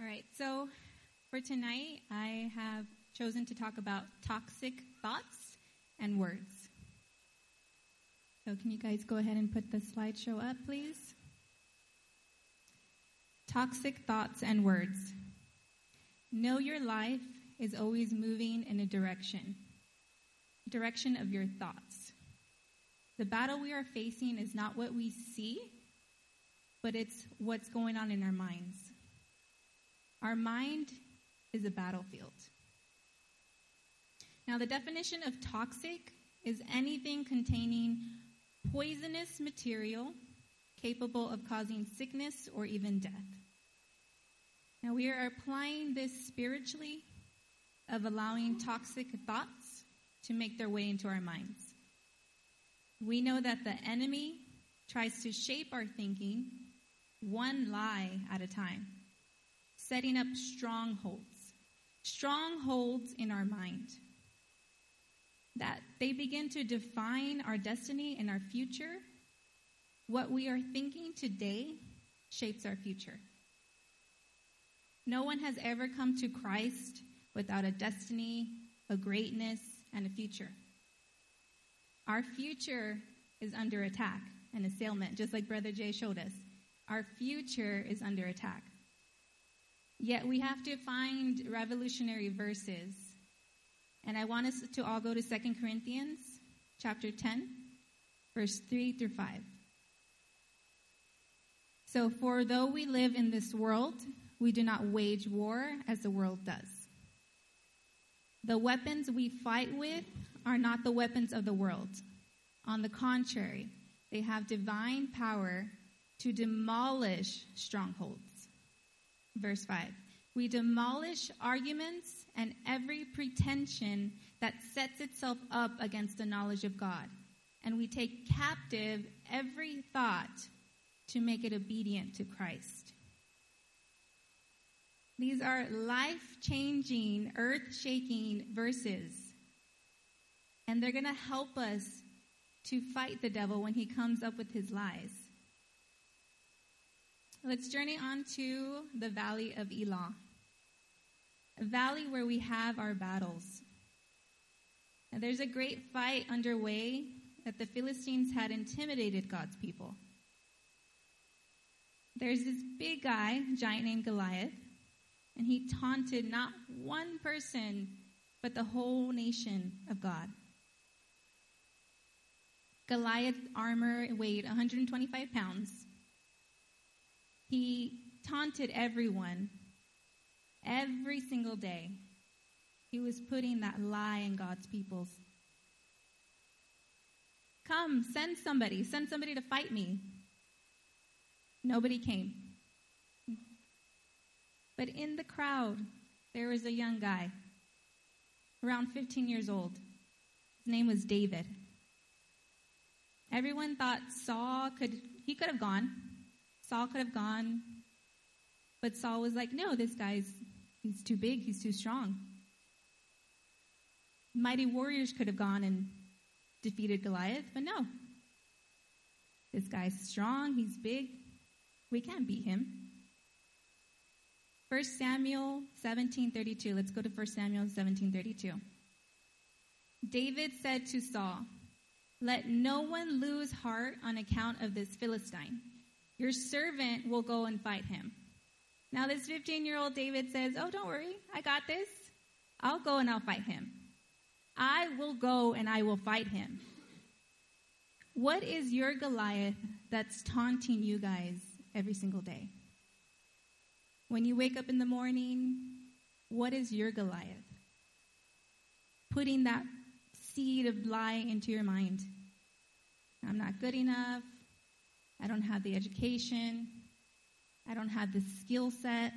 All right, so for tonight, I have chosen to talk about toxic thoughts and words. So, can you guys go ahead and put the slideshow up, please? Toxic thoughts and words. Know your life is always moving in a direction, direction of your thoughts. The battle we are facing is not what we see, but it's what's going on in our minds. Our mind is a battlefield. Now, the definition of toxic is anything containing poisonous material capable of causing sickness or even death. Now, we are applying this spiritually of allowing toxic thoughts to make their way into our minds. We know that the enemy tries to shape our thinking one lie at a time setting up strongholds, strongholds in our mind. That they begin to define our destiny and our future. What we are thinking today shapes our future. No one has ever come to Christ without a destiny, a greatness, and a future. Our future is under attack and assailment, just like Brother Jay showed us. Our future is under attack. Yet we have to find revolutionary verses. And I want us to all go to 2 Corinthians chapter 10, verse 3 through 5. So, for though we live in this world, we do not wage war as the world does. The weapons we fight with are not the weapons of the world. On the contrary, they have divine power to demolish strongholds. Verse 5. We demolish arguments and every pretension that sets itself up against the knowledge of God. And we take captive every thought to make it obedient to Christ. These are life changing, earth shaking verses. And they're going to help us to fight the devil when he comes up with his lies. Let's journey on to the Valley of Elah, a valley where we have our battles. And there's a great fight underway that the Philistines had intimidated God's people. There's this big guy, giant named Goliath, and he taunted not one person, but the whole nation of God. Goliath's armor weighed 125 pounds he taunted everyone every single day. He was putting that lie in God's people's. Come, send somebody. Send somebody to fight me. Nobody came. But in the crowd, there was a young guy, around 15 years old. His name was David. Everyone thought Saul could, he could have gone. Saul could have gone, but Saul was like, no, this guy's, he's too big, he's too strong. Mighty warriors could have gone and defeated Goliath, but no. This guy's strong, he's big, we can't beat him. 1 Samuel 17:32. Let's go to 1 Samuel 17:32. David said to Saul, "Let no one lose heart on account of this Philistine, your servant will go and fight him. Now, this 15 year old David says, Oh, don't worry, I got this. I'll go and I'll fight him. I will go and I will fight him. What is your Goliath that's taunting you guys every single day? When you wake up in the morning, what is your Goliath? Putting that seed of lie into your mind. I'm not good enough. I don't have the education. I don't have the skill set.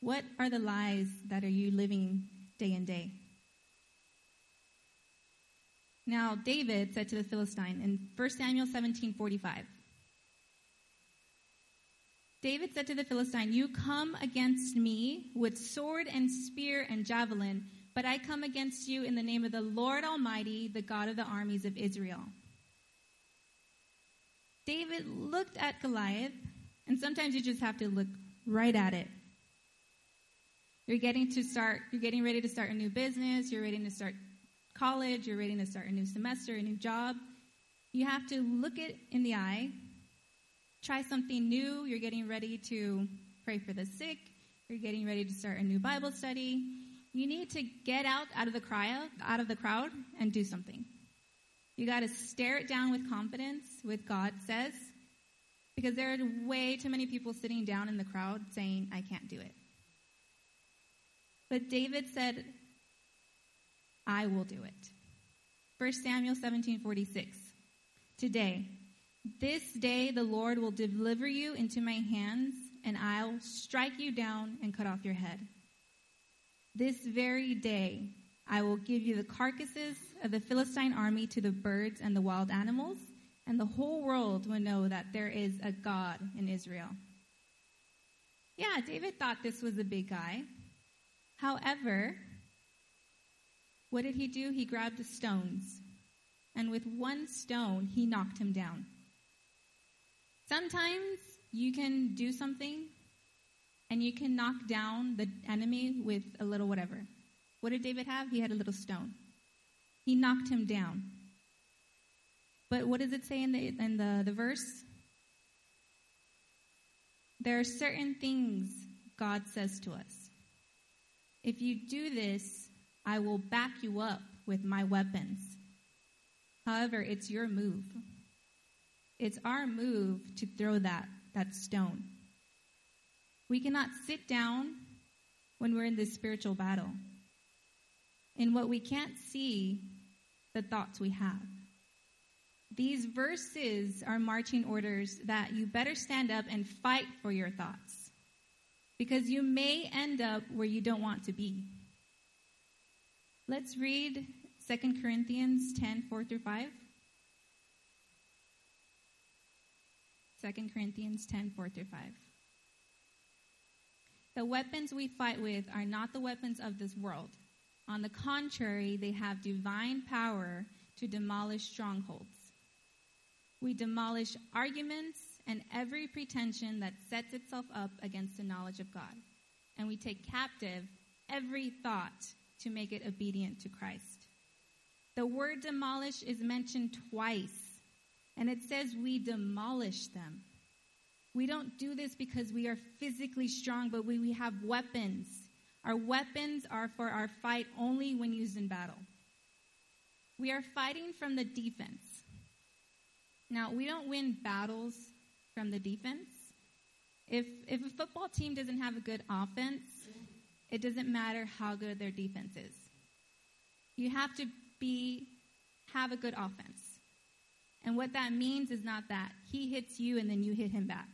What are the lies that are you living day in day? Now, David said to the Philistine in 1 Samuel 17 45, David said to the Philistine, You come against me with sword and spear and javelin, but I come against you in the name of the Lord Almighty, the God of the armies of Israel. David looked at Goliath, and sometimes you just have to look right at it. You're getting to start, you're getting ready to start a new business, you're ready to start college, you're ready to start a new semester, a new job. You have to look it in the eye, try something new, you're getting ready to pray for the sick, you're getting ready to start a new Bible study. You need to get out out of the crowd, out of the crowd and do something. You got to stare it down with confidence, with God says, because there are way too many people sitting down in the crowd saying, I can't do it. But David said, I will do it. 1 Samuel 17:46. Today, this day the Lord will deliver you into my hands, and I'll strike you down and cut off your head. This very day I will give you the carcasses of the Philistine army to the birds and the wild animals, and the whole world will know that there is a God in Israel. Yeah, David thought this was a big guy. However, what did he do? He grabbed the stones, and with one stone, he knocked him down. Sometimes you can do something and you can knock down the enemy with a little whatever. What did David have? He had a little stone. He knocked him down. But what does it say in the in the, the verse? There are certain things God says to us. If you do this, I will back you up with my weapons. However, it's your move. It's our move to throw that, that stone. We cannot sit down when we're in this spiritual battle. In what we can't see, the thoughts we have. These verses are marching orders that you better stand up and fight for your thoughts. Because you may end up where you don't want to be. Let's read 2 Corinthians 10 4 through 5. 2 Corinthians 10 4 through 5. The weapons we fight with are not the weapons of this world. On the contrary, they have divine power to demolish strongholds. We demolish arguments and every pretension that sets itself up against the knowledge of God. And we take captive every thought to make it obedient to Christ. The word demolish is mentioned twice, and it says we demolish them. We don't do this because we are physically strong, but we, we have weapons. Our weapons are for our fight only when used in battle. We are fighting from the defense. Now, we don't win battles from the defense. If, if a football team doesn't have a good offense, it doesn't matter how good their defense is. You have to be have a good offense. And what that means is not that he hits you and then you hit him back.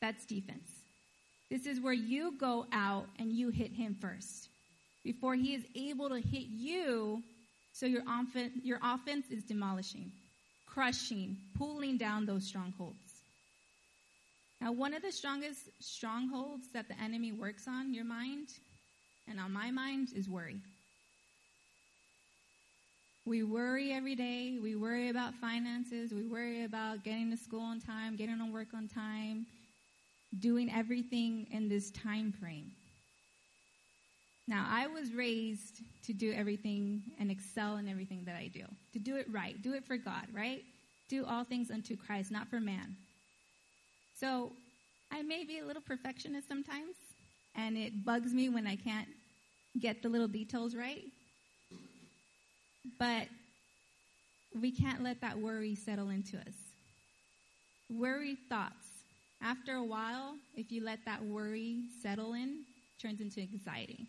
That's defense. This is where you go out and you hit him first before he is able to hit you. So your offense, your offense is demolishing, crushing, pulling down those strongholds. Now, one of the strongest strongholds that the enemy works on your mind and on my mind is worry. We worry every day. We worry about finances. We worry about getting to school on time, getting to work on time, doing everything in this time frame. Now, I was raised to do everything and excel in everything that I do, to do it right, do it for God, right? Do all things unto Christ, not for man. So I may be a little perfectionist sometimes, and it bugs me when I can't get the little details right. But we can't let that worry settle into us. Worry thoughts. After a while, if you let that worry settle in, it turns into anxiety.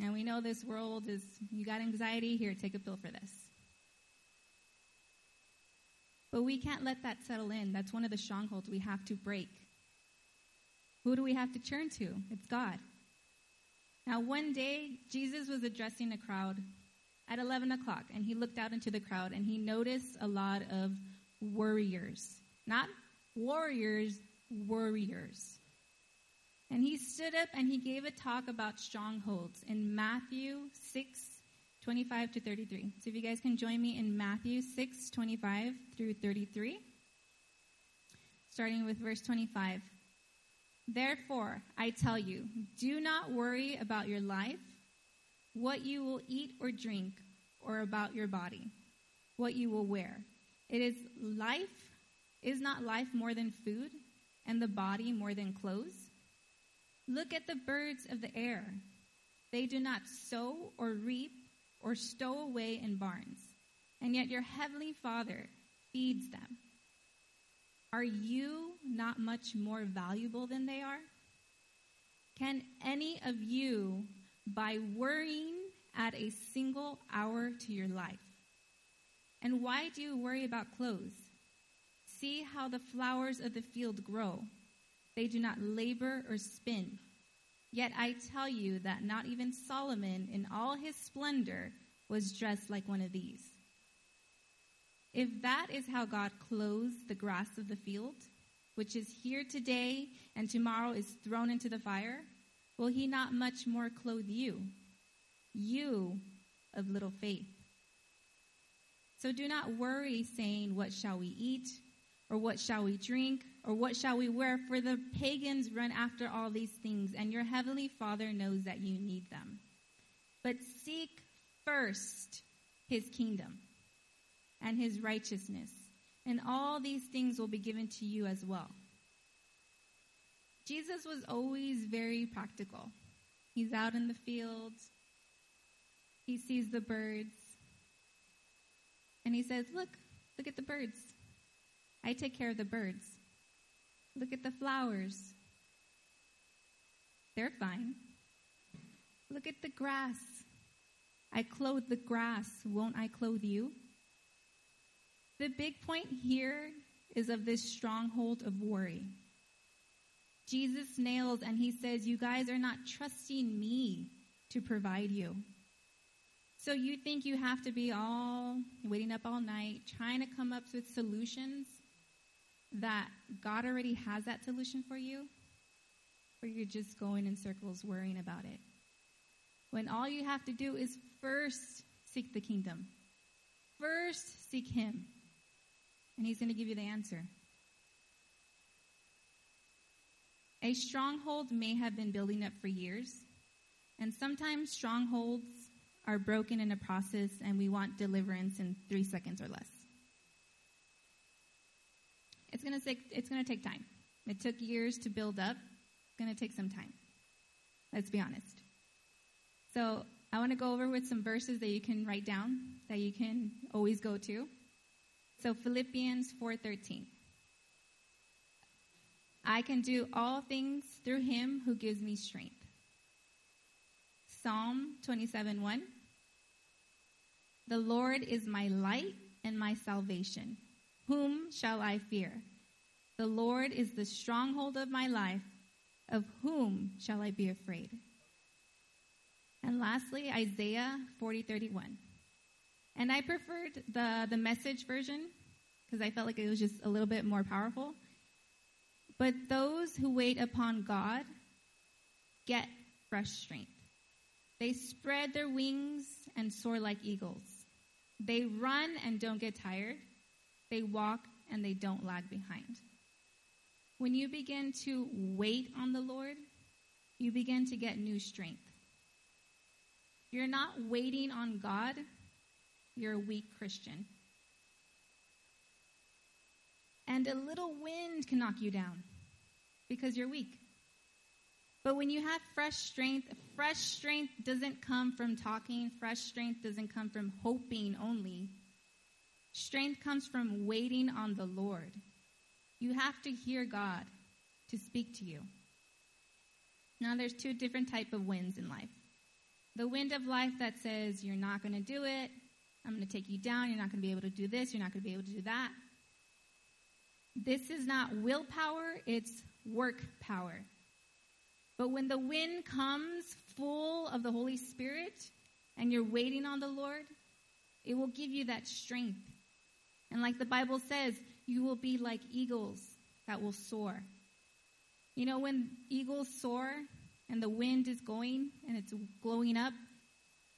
And we know this world is, you got anxiety, here, take a pill for this. But we can't let that settle in. That's one of the strongholds we have to break. Who do we have to turn to? It's God. Now, one day, Jesus was addressing a crowd at 11 o'clock, and he looked out into the crowd and he noticed a lot of worriers. Not warriors, warriors. And he stood up and he gave a talk about strongholds in Matthew 6, 25 to 33. So if you guys can join me in Matthew 6, 25 through 33. Starting with verse 25. Therefore, I tell you, do not worry about your life, what you will eat or drink, or about your body, what you will wear. It is life, is not life more than food, and the body more than clothes? Look at the birds of the air. They do not sow or reap or stow away in barns, and yet your heavenly Father feeds them. Are you not much more valuable than they are? Can any of you, by worrying, add a single hour to your life? And why do you worry about clothes? See how the flowers of the field grow. They do not labor or spin. Yet I tell you that not even Solomon, in all his splendor, was dressed like one of these. If that is how God clothes the grass of the field, which is here today and tomorrow is thrown into the fire, will he not much more clothe you, you of little faith? So do not worry, saying, What shall we eat? Or what shall we drink? Or what shall we wear? For the pagans run after all these things, and your heavenly Father knows that you need them. But seek first his kingdom and his righteousness, and all these things will be given to you as well. Jesus was always very practical. He's out in the fields, he sees the birds, and he says, Look, look at the birds. I take care of the birds. Look at the flowers. They're fine. Look at the grass. I clothe the grass. Won't I clothe you? The big point here is of this stronghold of worry. Jesus nails and he says, You guys are not trusting me to provide you. So you think you have to be all waiting up all night, trying to come up with solutions that God already has that solution for you? Or you're just going in circles worrying about it? When all you have to do is first seek the kingdom, first seek Him and he's going to give you the answer. A stronghold may have been building up for years, and sometimes strongholds are broken in a process and we want deliverance in three seconds or less. It's going to take, it's going to take time. It took years to build up. It's going to take some time. Let's be honest. So I want to go over with some verses that you can write down, that you can always go to. So Philippians 4:13. I can do all things through him who gives me strength. Psalm 27:1. The Lord is my light and my salvation. Whom shall I fear? The Lord is the stronghold of my life. Of whom shall I be afraid? And lastly, Isaiah 40:31. And I preferred the, the message version because I felt like it was just a little bit more powerful. But those who wait upon God get fresh strength. They spread their wings and soar like eagles. They run and don't get tired. They walk and they don't lag behind. When you begin to wait on the Lord, you begin to get new strength. You're not waiting on God, you're a weak Christian. And a little wind can knock you down because you're weak. But when you have fresh strength, fresh strength doesn't come from talking, fresh strength doesn't come from hoping only. Strength comes from waiting on the Lord. You have to hear God to speak to you. Now there's two different type of winds in life. The wind of life that says you're not going to do it, I'm going to take you down, you're not going to be able to do this, you're not going to be able to do that. This is not willpower, it's work power. But when the wind comes full of the Holy Spirit and you're waiting on the Lord, it will give you that strength. And like the Bible says, you will be like eagles that will soar. You know, when eagles soar and the wind is going and it's glowing up,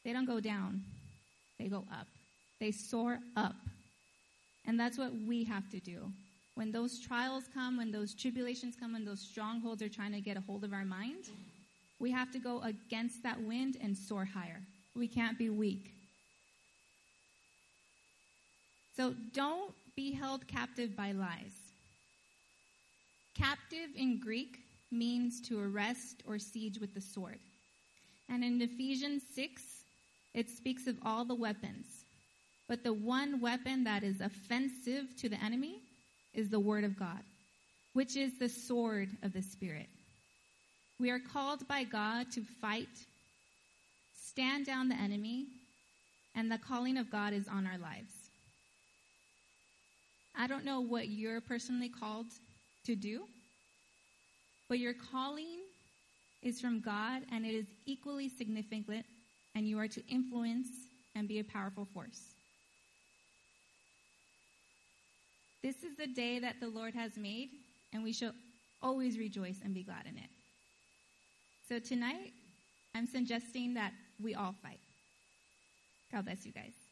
they don't go down, they go up. They soar up. And that's what we have to do. when those trials come, when those tribulations come, when those strongholds are trying to get a hold of our mind, we have to go against that wind and soar higher. We can't be weak. So don't be held captive by lies. Captive in Greek means to arrest or siege with the sword. And in Ephesians 6, it speaks of all the weapons. But the one weapon that is offensive to the enemy is the Word of God, which is the sword of the Spirit. We are called by God to fight, stand down the enemy, and the calling of God is on our lives. I don't know what you're personally called to do, but your calling is from God and it is equally significant, and you are to influence and be a powerful force. This is the day that the Lord has made, and we shall always rejoice and be glad in it. So tonight, I'm suggesting that we all fight. God bless you guys.